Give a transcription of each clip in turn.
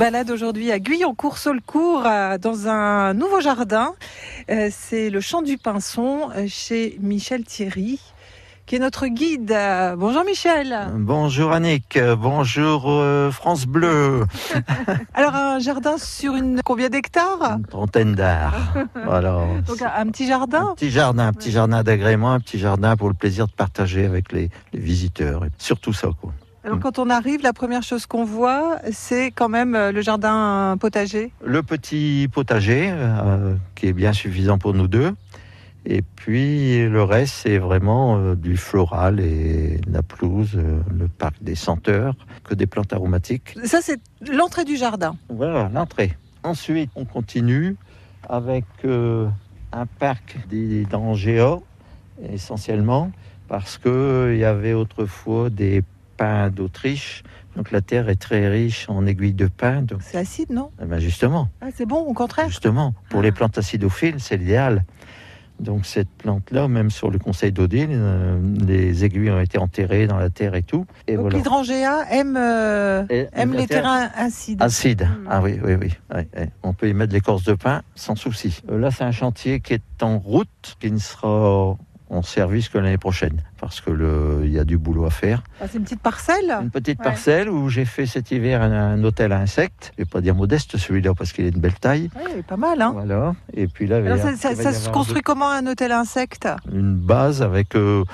balade aujourd'hui à Guyancourt-Saulcourt euh, dans un nouveau jardin. Euh, c'est le Champ du Pinson euh, chez Michel Thierry qui est notre guide. Bonjour Michel. Bonjour Annick, bonjour France Bleu. Alors un jardin sur une combien d'hectares? Une trentaine d'arts. Donc un, petit jardin? Un petit jardin, un petit jardin d'agrément, un petit jardin pour le plaisir de partager avec les, les visiteurs. Et surtout ça quoi. Alors mm. quand on arrive, la première chose qu'on voit, c'est quand même euh, le jardin potager. Le petit potager, euh, qui est bien suffisant pour nous deux. Et puis le reste, c'est vraiment euh, du floral et la pelouse, le parc des senteurs, que des plantes aromatiques. Ça, c'est l'entrée du jardin. Voilà, l'entrée. Ensuite, on continue avec un parc des géants, essentiellement, parce qu'il y avait autrefois des d'Autriche. Donc la terre est très riche en aiguilles de pin. Donc... C'est acide, non? Eh ben Justement. Ah, c'est bon, au contraire? Justement. Pour les ah. plantes acidophiles, c'est l'idéal. Donc cette plante-là, même sur le conseil d'Odile, euh, les aiguilles ont été enterrées dans la terre et tout. Et Donc l'hydrangea aime, euh, aime les terrains acides. Acides, hmm. ah oui, oui, oui. On peut y mettre l'écorce de pin sans souci. Euh, là, c'est un chantier qui est en route, qui ne sera en service que l'année prochaine parce que le, il y a du boulot à faire. Ah, c'est une petite parcelle? Une petite parcelle où j'ai fait cet hiver un, hôtel à insectes. Je vais pas dire modeste celui-là parce qu'il est de belle taille. Oui, pas mal, hein Voilà. Et puis là, ça, se construit comment un hôtel à insectes? Une base avec euh,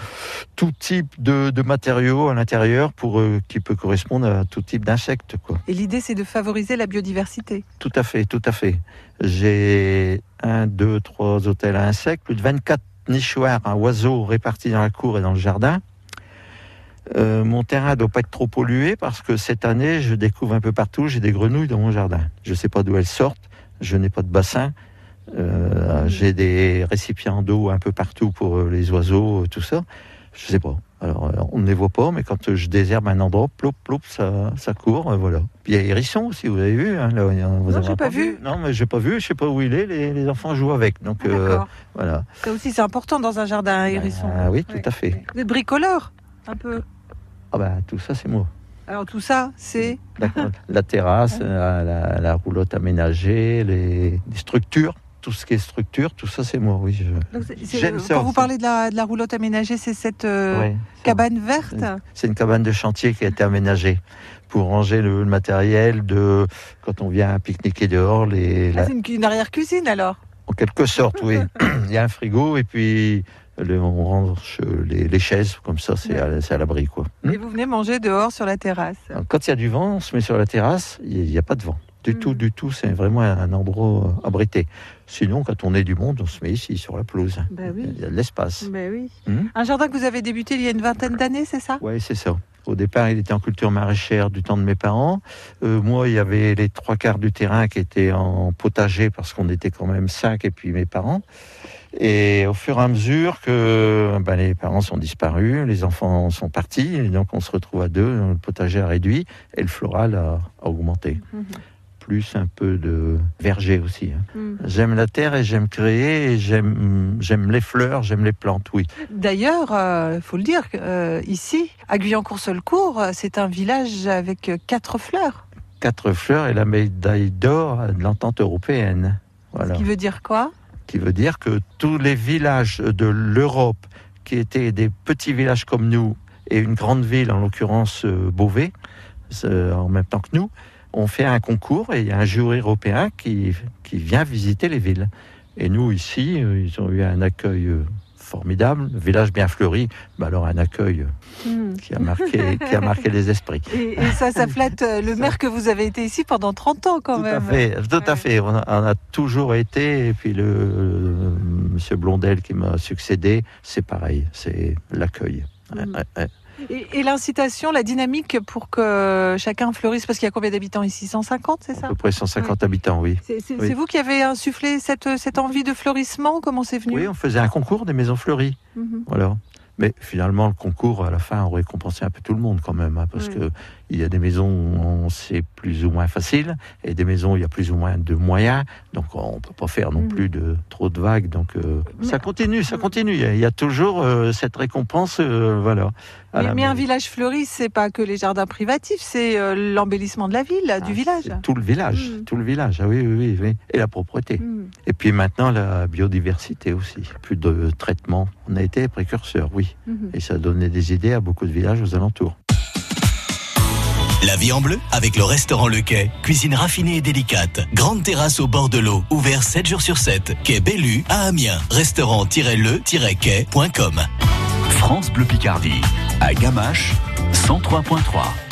tout type de, matériaux à l'intérieur pour euh, qui peut correspondre à tout type d'insectes. Quoi. Et l'idée, c'est de favoriser la biodiversité. Tout à fait, tout à fait. J'ai un, deux, trois hôtels à insectes, plus de 24 nichoirs un oiseau répartis dans la cour et dans le jardin. Euh, mon terrain ne doit pas être trop pollué parce que cette année, je découvre un peu partout, j'ai des grenouilles dans mon jardin. Je ne sais pas d'où elles sortent, je n'ai pas de bassin, euh, mmh. j'ai des récipients d'eau un peu partout pour euh, les oiseaux, tout ça. Je ne sais pas. Alors, euh, on ne les voit pas, mais quand je désherbe un endroit, plop, plop, ça, ça court, euh, voilà. Puis il y a Hérisson aussi, vous avez vu hein, là, vous Non, j'ai pas, vu. Non, mais j'ai pas vu, je sais pas où il est, les, enfants jouent avec. Donc, ah, euh, voilà. Ça aussi, c'est important dans un jardin, un hérisson. Ah oui, tout à fait. Vous êtes bricoleur, un peu Ah ben, tout ça, c'est moi. Alors tout ça, c'est la, terrasse, la, roulotte aménagée, les structures tout ce qui est structure, tout ça, c'est moi, oui. Je... quand vous parlez de la, de la, roulotte aménagée, c'est cette euh, cabane verte? C'est une cabane de chantier qui a été aménagée pour ranger le, matériel de quand on vient pique-niquer dehors. Les, ah, C'est une, arrière-cuisine alors? En quelque sorte, oui. Il y a un frigo et puis on range les, chaises, comme ça, c'est à, l'abri. quoi. Et vous venez manger dehors sur la terrasse? Quand il y a du vent, on se met sur la terrasse, il n'y a pas de vent. Du tout, mm. du tout, c'est vraiment un endroit abrité. Sinon, quand on est du monde, on se met ici, sur la pelouse. Ben il y a de l'espace. Ben oui. Hmm? Un jardin que vous avez débuté il y a une vingtaine d'années, c'est ça? Oui, c'est ça. Au départ, il était en culture maraîchère du temps de mes parents. Euh, moi, il y avait les trois quarts du terrain qui étaient en potager parce qu'on était quand même cinq et puis mes parents. Et au fur et à mesure que ben, les parents sont disparus, les enfants sont partis, donc on se retrouve à deux, le potager a réduit et le floral a, augmenté. Mhm plus un peu de verger aussi. Hein. Mm. J'aime la terre et j'aime créer et j'aime j'aime les fleurs, j'aime les plantes, oui. D'ailleurs, il euh, faut le dire, euh, ici, à Guyancourt-Seulcourt, c'est un village avec quatre fleurs. Quatre fleurs et la médaille d'or de l'entente européenne. Voilà. Ce qui veut dire quoi? Qui veut dire que tous les villages de l'Europe qui étaient des petits villages comme nous et une grande ville, en l'occurrence euh, Beauvais, en même temps que nous, on fait un concours et il y a un jury européen qui, qui vient visiter les villes. Et nous, ici, euh, ils ont eu un accueil euh, formidable, village bien fleuri, bah alors un accueil euh, hmm. qui, a marqué, qui a marqué les esprits. Et, ça, ça flatte le maire que vous avez été ici pendant 30 ans quand même. À fait, tout à fait, on a, toujours été, et puis le, monsieur Blondel qui m'a succédé, c'est pareil, c'est l'accueil. Hmm. Et, l'incitation, la dynamique pour que chacun fleurisse, parce qu'il y a combien d'habitants ici? 150, c'est ça? À peu près 150 habitants, oui. C'est vous qui avez insufflé cette, cette envie de fleurissement? Comment c'est venu? Oui, on faisait un concours des maisons fleuries. Mhm. Voilà. Mais finalement, le concours, à la fin, aurait récompensé un peu tout le monde quand même, hein, parce que Il y a des maisons où c'est plus ou moins facile et des maisons où il y a plus ou moins de moyens. Donc on peut pas faire non Mhm. plus de trop de vagues. Donc euh, ça continue, ça continue. Il y a, toujours euh, cette récompense, euh, voilà. Mais, un village fleuri, c'est pas que les jardins privatifs, c'est l'embellissement de la ville, Ah, du village. Tout le village, Mhm. tout le village. Ah oui, oui, oui, oui. Et la propreté. Mm. Et puis maintenant la biodiversité aussi. Plus de traitement. On a été précurseurs, oui. Mhm. Et ça a donné des idées à beaucoup de villages aux alentours. La vie en bleu avec le restaurant Le Quai. Cuisine raffinée et délicate. Grande terrasse au bord de l'eau. Ouvert 7 jours sur 7. Quai Bellu à Amiens. Restaurant-le-quai.com. France Bleu Picardie, à Gamache, 103.3.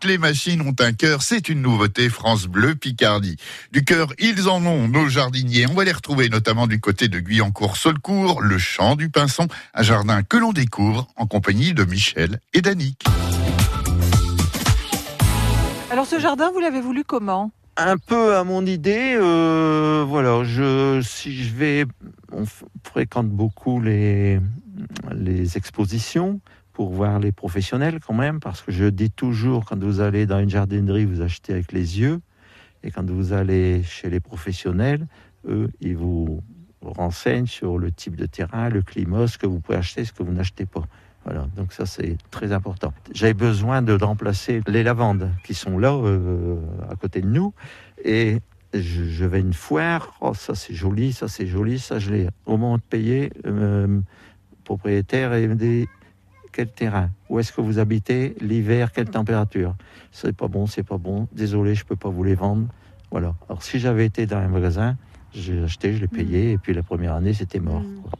toutes les machines ont un cœur, c'est une nouveauté France Bleu Picardie. Du cœur, ils en ont, nos jardiniers. On va les retrouver notamment du côté de Guyancourt-Solcourt, le champ du Pinson, un jardin que l'on découvre en compagnie de Michel et d'Annick. Alors ce jardin, vous l'avez voulu comment? Un peu à mon idée. euh, voilà, je, si je vais, on fréquente beaucoup les, les expositions pour voir les professionnels quand même, parce que je dis toujours, quand vous allez dans une jardinerie, vous achetez avec les yeux, et quand vous allez chez les professionnels, eux, ils vous renseigne sur le type de terrain, le climat, ce que vous pouvez acheter, ce que vous n'achetez pas. Voilà, donc ça c'est très important. J'avais besoin de remplacer les lavandes qui sont là euh, à côté de nous et je, vais une foire. Oh, ça c'est joli, ça c'est joli, ça je l'ai. Au moment de payer, euh, propriétaire et me quel terrain, où est-ce que vous habitez, l'hiver, quelle température? C'est pas bon, c'est pas bon. Désolé, je peux pas vous les vendre. Voilà. Alors si j'avais été dans un magasin, j'ai acheté, je l'ai payé et puis la première année c'était mort. Mm. quoi.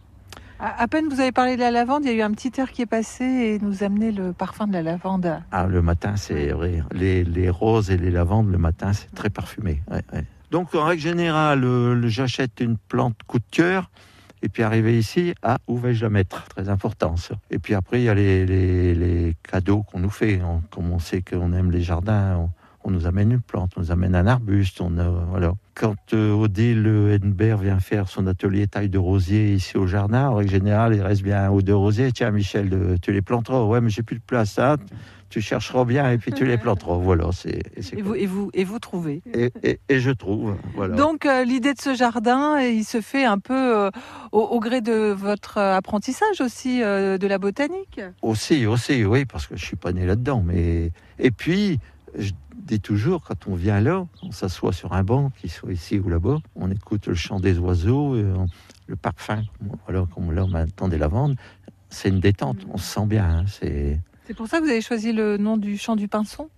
À, peine vous avez parlé de la lavande, il y a eu un petit air qui est passé et nous amenait le parfum de la lavande. Ah, le matin, c'est vrai. Les, les roses et les lavandes, le matin, c'est très parfumé. Ouais, ouais. Donc, en règle générale, euh, j'achète une plante coup de cœur. Et puis, arrivé ici, ah, où vais-je la mettre? Très important, ça. Et puis après, il y a les, cadeaux qu'on nous fait. Comme on sait qu'on aime les jardins, on nous amène une plante, on nous amène un arbuste. On a, voilà. Quand euh, Odile Henbert vient faire son atelier taille de rosier ici au jardin, en règle générale, il reste bien un ou deux rosiers. Tiens, Michel, de- tu les planteras. Ouais, mais j'ai plus de place. hein. Tu chercheras bien et puis tu les planteras. Voilà, c'est et vous, et trouvez. et, et- et je trouve. Voilà. Donc euh, l'idée de ce jardin, euh, il se fait un peu euh, au, au gré de votre apprentissage aussi euh, de la botanique. Aussi, aussi, oui, parce que je suis pas né là-dedans. Mais et puis, je dis toujours, quand on vient là, on s'assoit sur un banc, qu'il soit ici ou là-bas, on écoute le chant des oiseaux, et on- le parfum, voilà, comme là maintenant des lavandes. C'est une détente, on se sent bien. hein, c'est C'est pour ça que vous avez choisi le nom du champ du pinson?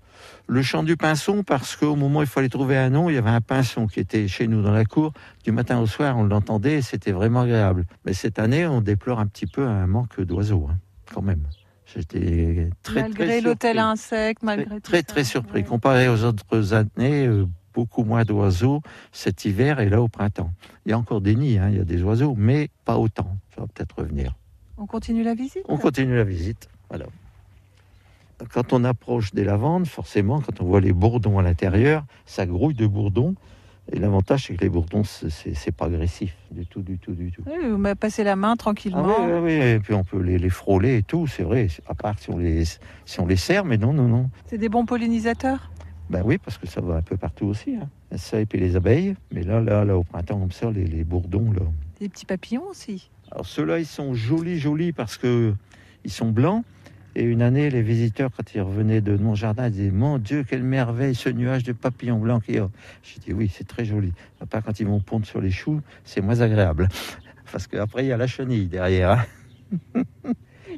Le chant du pinson parce qu'au moment où il fallait trouver un nom, il y avait un pinson qui était chez nous dans la cour. Du matin au soir, on l'entendait et c'était vraiment agréable. Mais cette année, on déplore un petit peu un manque d'oiseaux, hein, quand même. J'étais très, Malgré très l'hôtel insectes, malgré très, tout très, très surpris. Ouais. Comparé aux autres années, euh, beaucoup moins d'oiseaux cet hiver et là au printemps. Il y a encore des nids, hein, il y a des oiseaux, mais pas autant. Ça va peut-être revenir. On continue la visite On continue la visite. Voilà. Quand on approche des lavandes, forcément, quand on voit les bourdons à l'intérieur, ça grouille de bourdons. Et l'avantage, c'est que les bourdons, c'est- pas agressif du tout, du tout, du tout. Oui, vous m'avez passé la main Ah tranquillement. oui, oui, oui, et puis on peut les, les frôler et tout, c'est vrai. À part si on les, si on les serre, mais non, non, non. C'est des bons pollinisateurs? Ben oui, parce que ça va un peu partout aussi. Hein. Ça et puis les abeilles. Mais là, là, là, au printemps comme ça, les, les bourdons, là. Des petits papillons aussi. Alors ceux-là, ils sont jolis, jolis parce que ils sont blancs. Et une année, les visiteurs, quand ils revenaient de mon jardin, ils disaient Mon Dieu, quelle merveille ce nuage de papillons blancs qu'il y a. J'ai dit Oui, c'est très joli. À part quand ils vont pondre sur les choux, c'est moins agréable. Parce qu'après, il y a la chenille derrière. hein.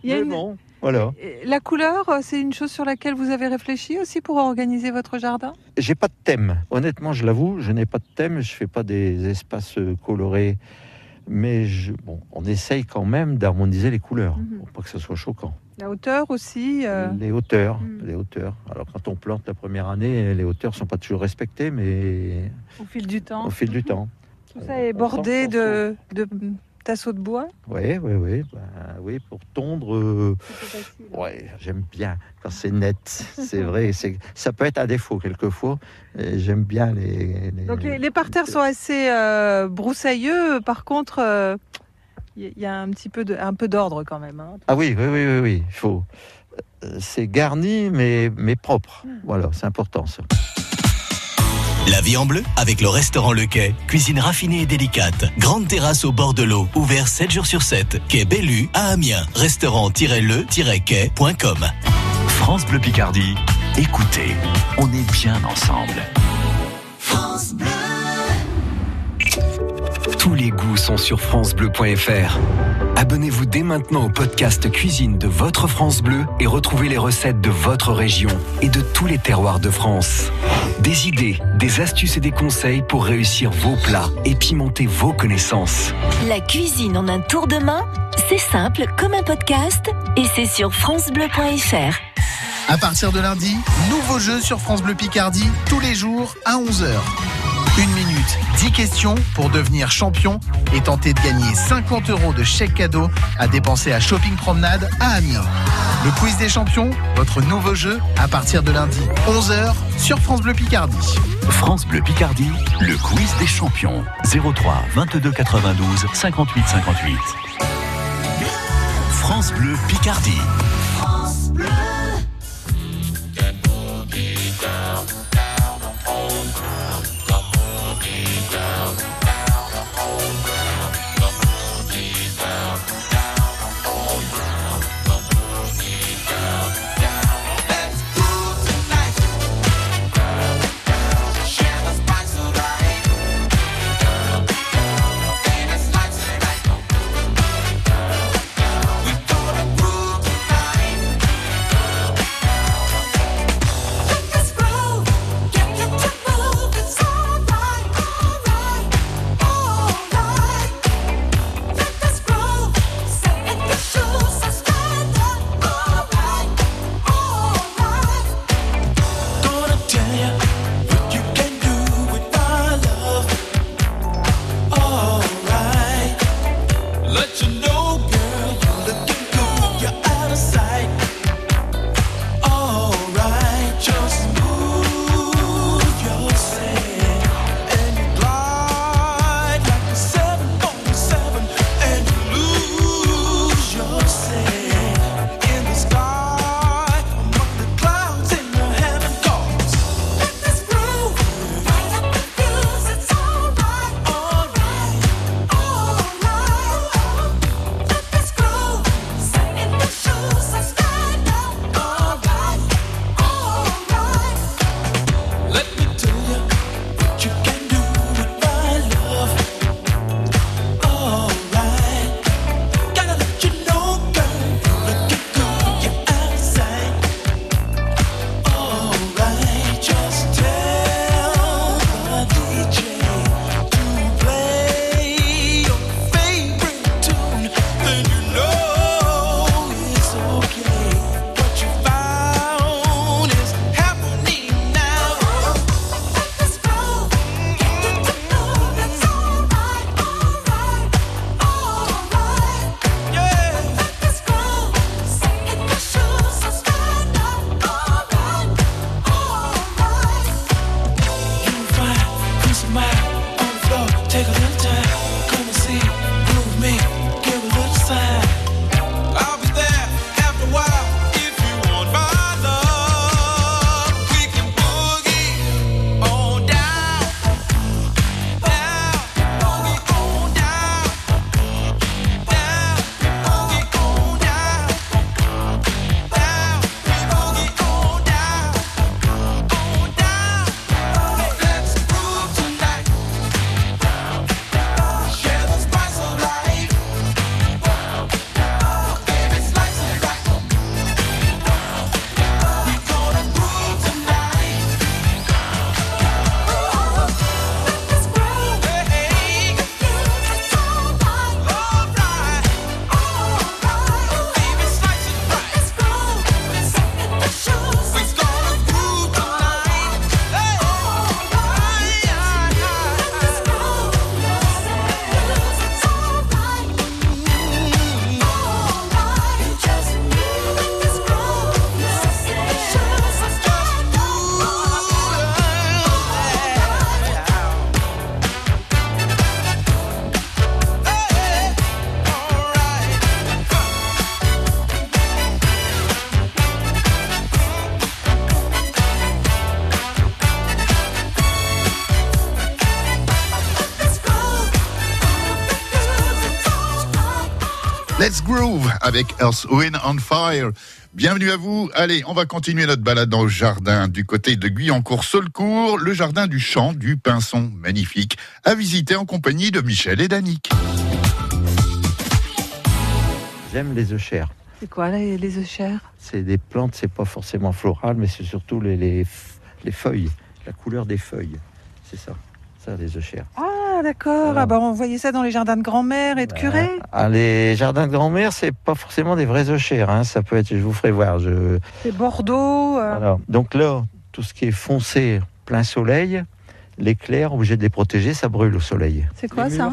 Il y a Mais une- bon, voilà. Et La couleur, euh, c'est une chose sur laquelle vous avez réfléchi aussi pour organiser votre jardin? J'ai pas de thème. Honnêtement, je l'avoue, je n'ai pas de thème. Je fais pas des espaces euh, colorés. Mais je, bon, on essaye quand même d'harmoniser les couleurs Mhm. pour pas que ce soit choquant. La hauteur aussi euh, Les hauteurs, Mm. les hauteurs. Alors quand on plante la première année, les hauteurs sont pas toujours respectées, mais au fil du temps. au fil du temps. Tout ça est bordé de, de tasseaux de bois. Oui, oui, oui, ben, oui, pour tondre. euh, facile. ouais, j'aime bien quand c'est net. C'est vrai, c'est ça peut être un défaut quelquefois. J'aime bien les. les- Donc les, les parterres sont assez euh, broussailleux. Par contre, il y, a un petit peu de, un peu d'ordre quand même. hein. Ah oui, oui, oui, oui, oui. Il faut. euh, C'est garni, mais mais propre. Voilà, c'est important ça. La vie en bleu avec le restaurant Le Quai. Cuisine raffinée et délicate. Grande terrasse au bord de l'eau. Ouvert 7 jours sur 7. Quai Bellu à Amiens. Restaurant-le-quai.com. France Bleu Picardie, écoutez, on est bien ensemble. Tous les goûts sont sur francebleu.fr. Abonnez-vous dès maintenant au podcast cuisine de votre France Bleu et retrouvez les recettes de votre région et de tous les terroirs de France. Des idées, des astuces et des conseils pour réussir vos plats et pimenter vos connaissances. La cuisine en un tour de main, c'est simple comme un podcast et c'est sur francebleu.fr. À partir de lundi, nouveau jeu sur France Bleu Picardie, tous les jours à 11h. Une minute, 10 questions pour devenir champion et tenter de gagner 50 euros de chèque cadeau à dépenser à Shopping Promenade à Amiens. Le quiz des champions, votre nouveau jeu, à partir de lundi, 11h sur France Bleu Picardie. France Bleu Picardie, le quiz des champions. 03 22 92 58 58. France Bleu Picardie. Groove avec Earth, Wind on Fire. Bienvenue à vous. Allez, on va continuer notre balade dans le jardin du côté de Guyancourt-Solcourt, le jardin du champ du Pinson, magnifique, à visiter en compagnie de Michel et Danick. J'aime les œufs chers. C'est quoi les, les œufs chers C'est des plantes, c'est pas forcément floral, mais c'est surtout les, les, les feuilles, la couleur des feuilles. C'est ça, ça les œufs chers. Ah d'accord, Voilà. ah, bah, on voyait ça dans les jardins de grand-mère et de curé. Ah, les jardins de grand-mère, c'est pas forcément des vrais œufs chers. hein. Ça peut être, je vous ferai voir. Je, C'est Bordeaux. euh, Voilà. Donc là, tout ce qui est foncé, plein soleil, les clairs, obligés de les protéger, ça brûle au soleil. C'est quoi Les ça.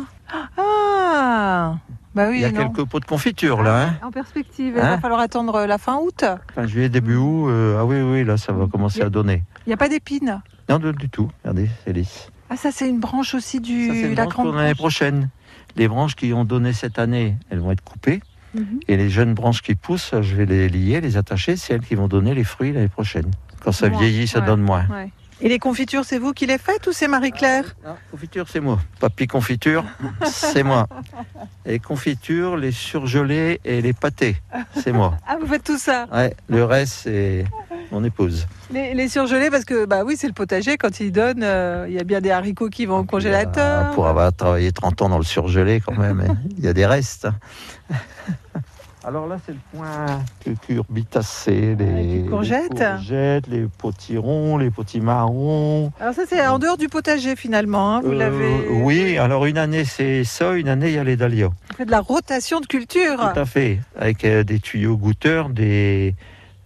Ah Bah oui, Il y a non. quelques pots de confiture là. Hein En perspective, il va Hein falloir attendre la fin août. fin juillet, début août. euh, ah oui, oui, là, ça va commencer à donner. Il n'y a pas d'épines? Non, du tout. Regardez, c'est lisse. Ah ça c'est une branche aussi du Ça, une la branche grande pour l'année prochaine. Les branches qui ont donné cette année, elles vont être coupées. Mhm. Et les jeunes branches qui poussent, je vais les lier, les attacher. C'est elles qui vont donner les fruits l'année prochaine. Quand ça Moins, vieillit, ça ouais. donne moins. Ouais. Et les confitures, c'est vous qui les faites ou c'est Marie-Claire Ah, confiture, c'est moi. Papy confiture, c'est moi. Et confiture, les surgelés et les pâtés, c'est moi. Ah, vous faites tout ça Ouais, le reste, c'est mon épouse. les, les surgelés, parce que bah oui, c'est le potager, quand ils donnent, euh, il y a bien des haricots qui vont au congélateur. Ah, Pour avoir travaillé 30 ans dans le surgelé, quand même, hein, il y a des restes. Alors là, c'est le point de cucurbitacées, les, les courgettes. les courgettes, les potirons, les potimarrons. Alors ça, c'est en dehors du potager finalement, hein, vous Euh, l'avez... Oui, alors une année, c'est ça, une année, il y a les dahlias. Vous faites de la rotation de culture. Tout à fait, avec euh, des tuyaux goutteurs, des, euh,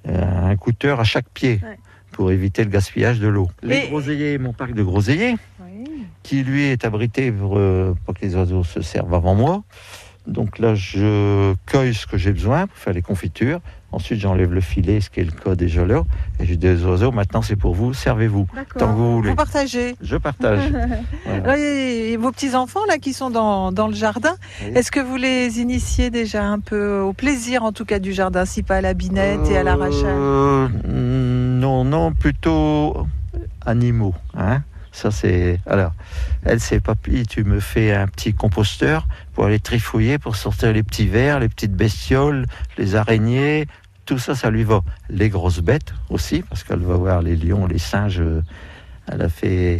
un goutteur à chaque pied Ouais. pour éviter le gaspillage de l'eau. Les Et- groseilliers, mon parc de groseilliers, Oui. qui lui est abrité pour euh, pas que les oiseaux se servent avant moi. Donc là, je cueille ce que j'ai besoin pour faire les confitures. Ensuite, j'enlève le filet, ce qui est le cas déjà là. Et j'ai des oiseaux, maintenant c'est pour vous, servez-vous. Tant que vous voulez. Vous partagez. Je partage. Voilà. Et- et vos petits-enfants là qui sont dans, dans le jardin, Oui. est-ce que vous les initiez déjà un peu au plaisir en tout cas du jardin, si pas à la binette et à l'arrachage? Euh, Non, non, plutôt animaux. Hein ça c'est. Alors, elle c'est papy, tu me fais un petit composteur pour aller trifouiller, pour sortir les petits vers, les petites bestioles, les araignées. Tout ça, ça lui va. Les grosses bêtes aussi, parce qu'elle va voir les lions, les singes. euh, Elle a fait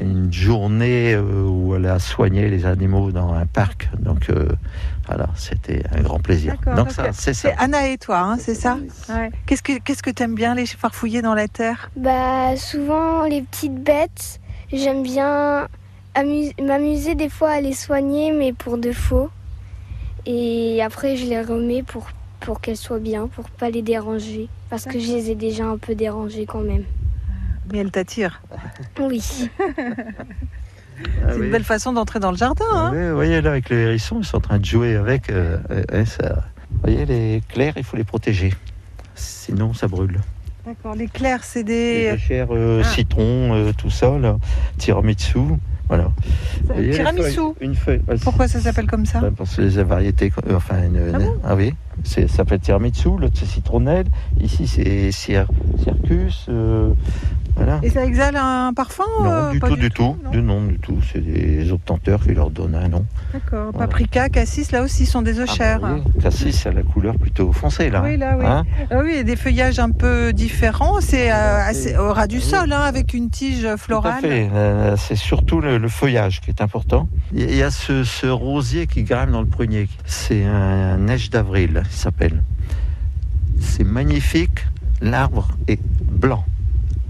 une journée euh, où elle a soigné les animaux dans un parc. Donc euh, voilà, c'était un grand plaisir. Donc ça, c'est ça. C'est Anna et toi, hein, c'est ça Qu'est-ce que qu'est-ce que t'aimes bien les farfouiller dans la terre? Bah souvent les petites bêtes, j'aime bien amu- m'amuser des fois à les soigner mais pour de faux. Et après je les remets pour, pour qu'elles soient bien, pour pas les déranger. Parce que je les ai déjà un peu dérangées quand même. Mais elle t'attire. Oui. Ah C'est oui. une belle façon d'entrer dans le jardin. Hein Oui, vous voyez là avec le hérisson, ils sont en train de jouer avec. euh, euh, ouais, ça- Vous voyez les clairs, il faut les protéger. Sinon, ça brûle. D'accord. Les clairs, c'est Les des œufs chers, euh, Ah. citron, euh, tout ça, là. tiramisu, voilà. Voyez les tiramisu. feuilles Une feuille. Pourquoi ça s'appelle comme ça Parce que les variétés, enfin, une- Ah bon ah oui, ça s'appelle tiramisu, l'autre c'est citronnelle, ici c'est cir- circus, euh, voilà. Et ça exhale un parfum Non, euh, du pas tout, du tout, non du non, du tout. C'est des obtenteurs qui leur donnent un nom. D'accord. Voilà. Paprika, cassis, là aussi sont des Ah, bah oui, Cassis, a la couleur plutôt foncée là. Oui, là, oui. Hein Ah oui, et des feuillages un peu différents. C'est euh, assez- au ras du oui. sol, hein, avec une tige Tout à florale. fait. Euh, c'est surtout le, le feuillage qui est important. Il y a ce, ce rosier qui grimpe dans le prunier. C'est un neige d'avril, il s'appelle. C'est magnifique. L'arbre est blanc.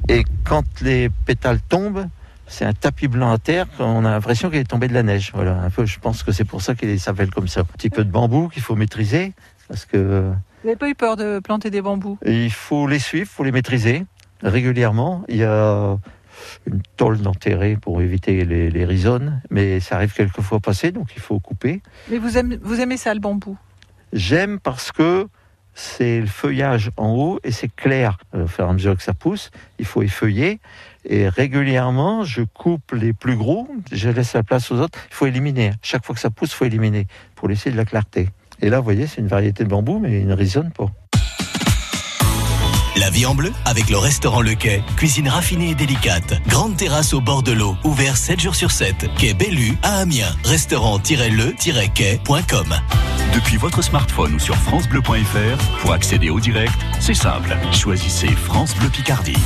Et quand les pétales tombent, c'est un tapis blanc à terre. On a l'impression qu'il est tombé de la neige. Voilà, un peu. Je pense que c'est pour ça qu'il s'appelle comme ça. Un petit peu de bambou qu'il faut maîtriser parce que Vous n'avez pas eu peur de planter des bambous? il faut les suivre, il faut les maîtriser régulièrement. Il y a une tôle d'enterré pour éviter les, les rhizomes, mais ça arrive quelquefois passer, donc il faut couper. Mais vous aimez, vous aimez ça, le bambou? J'aime parce que c'est le feuillage en haut et c'est clair. Euh, Au fur et à mesure que ça pousse, il faut effeuiller. Et régulièrement, je coupe les plus gros, je laisse la place aux autres. Il faut éliminer. Chaque fois que ça pousse, il faut éliminer pour laisser de la clarté. Et là, vous voyez, c'est une variété de bambou, mais il ne résonne pas. La vie en bleu avec le restaurant Le Quai. Cuisine raffinée et délicate. Grande terrasse au bord de l'eau. Ouvert 7 jours sur 7. Quai Bellu à Amiens. Restaurant-le-quai.com. Depuis votre smartphone ou sur francebleu.fr, pour accéder au direct, c'est simple. Choisissez France Bleu Picardie.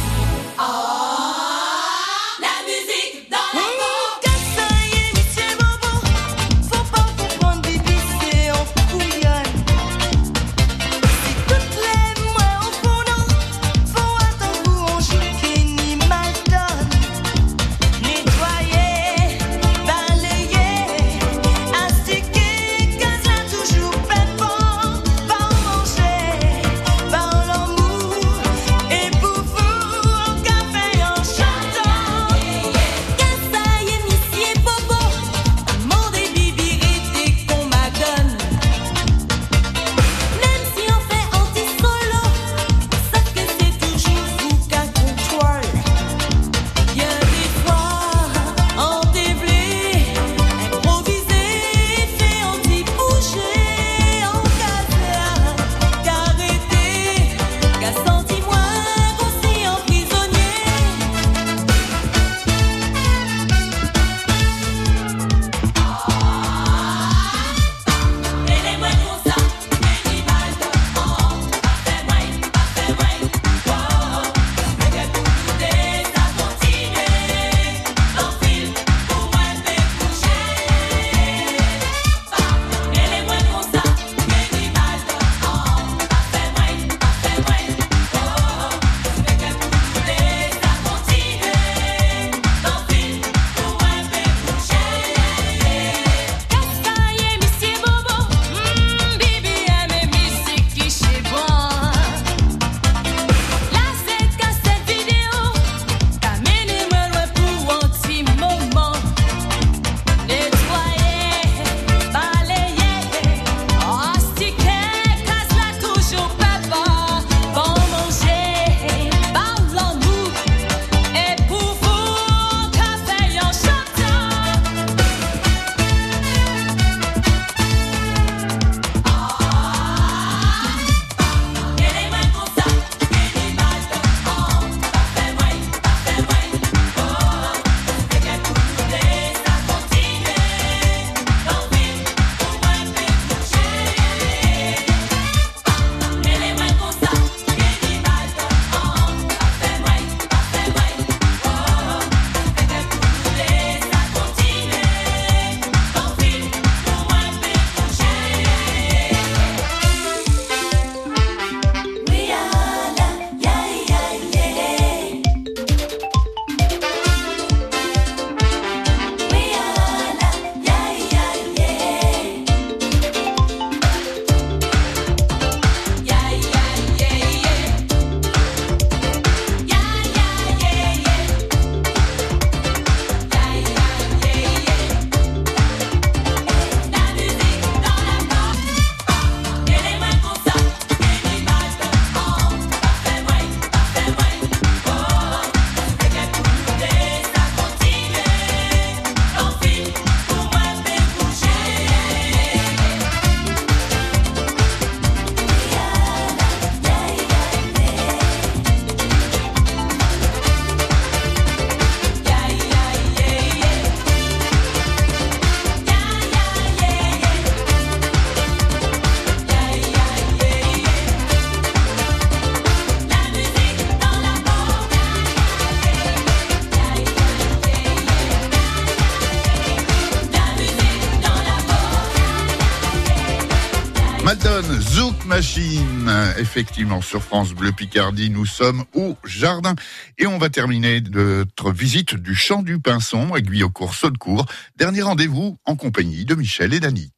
Machine, effectivement sur France Bleu Picardie, nous sommes au jardin et on va terminer notre visite du champ du Pinson à Guyocourt Saudecourt. Dernier rendez-vous en compagnie de Michel et Dany.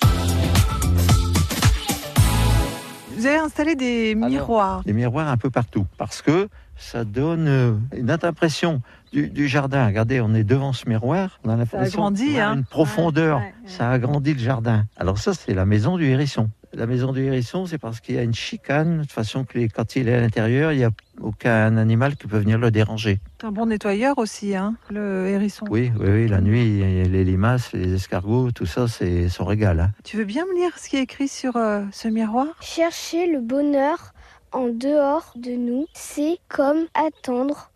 Vous avez installé des miroirs. Des miroirs un peu partout parce que ça donne euh, une autre impression du, du jardin. Regardez, on est devant ce miroir, on a l'impression hein. une profondeur. Ouais, ouais, ouais. Ça agrandit le jardin. Alors ça, c'est la maison du hérisson. La maison du hérisson, c'est parce qu'il y a une chicane, de façon que les- quand il est à l'intérieur, il n'y a aucun animal qui peut venir le déranger. C'est un bon nettoyeur aussi, hein, le hérisson. Oui, oui, oui, la nuit, les limaces, les escargots, tout ça, c'est son régal. hein. Tu veux bien me lire ce qui est écrit sur euh, ce miroir? Chercher le bonheur en dehors de nous, c'est comme attendre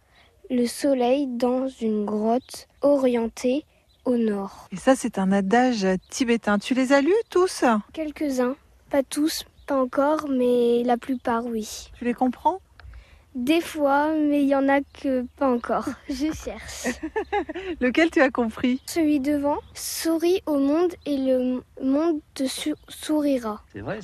le soleil dans une grotte orientée au nord. Et ça, c'est un adage tibétain. Tu les as lus tous? Quelques-uns. Pas tous, pas encore, mais la plupart, oui. Tu les comprends? Des fois, mais il y en a que pas encore. Je cherche. Lequel tu as compris? Celui devant, souris au monde et le monde te sourira. C'est vrai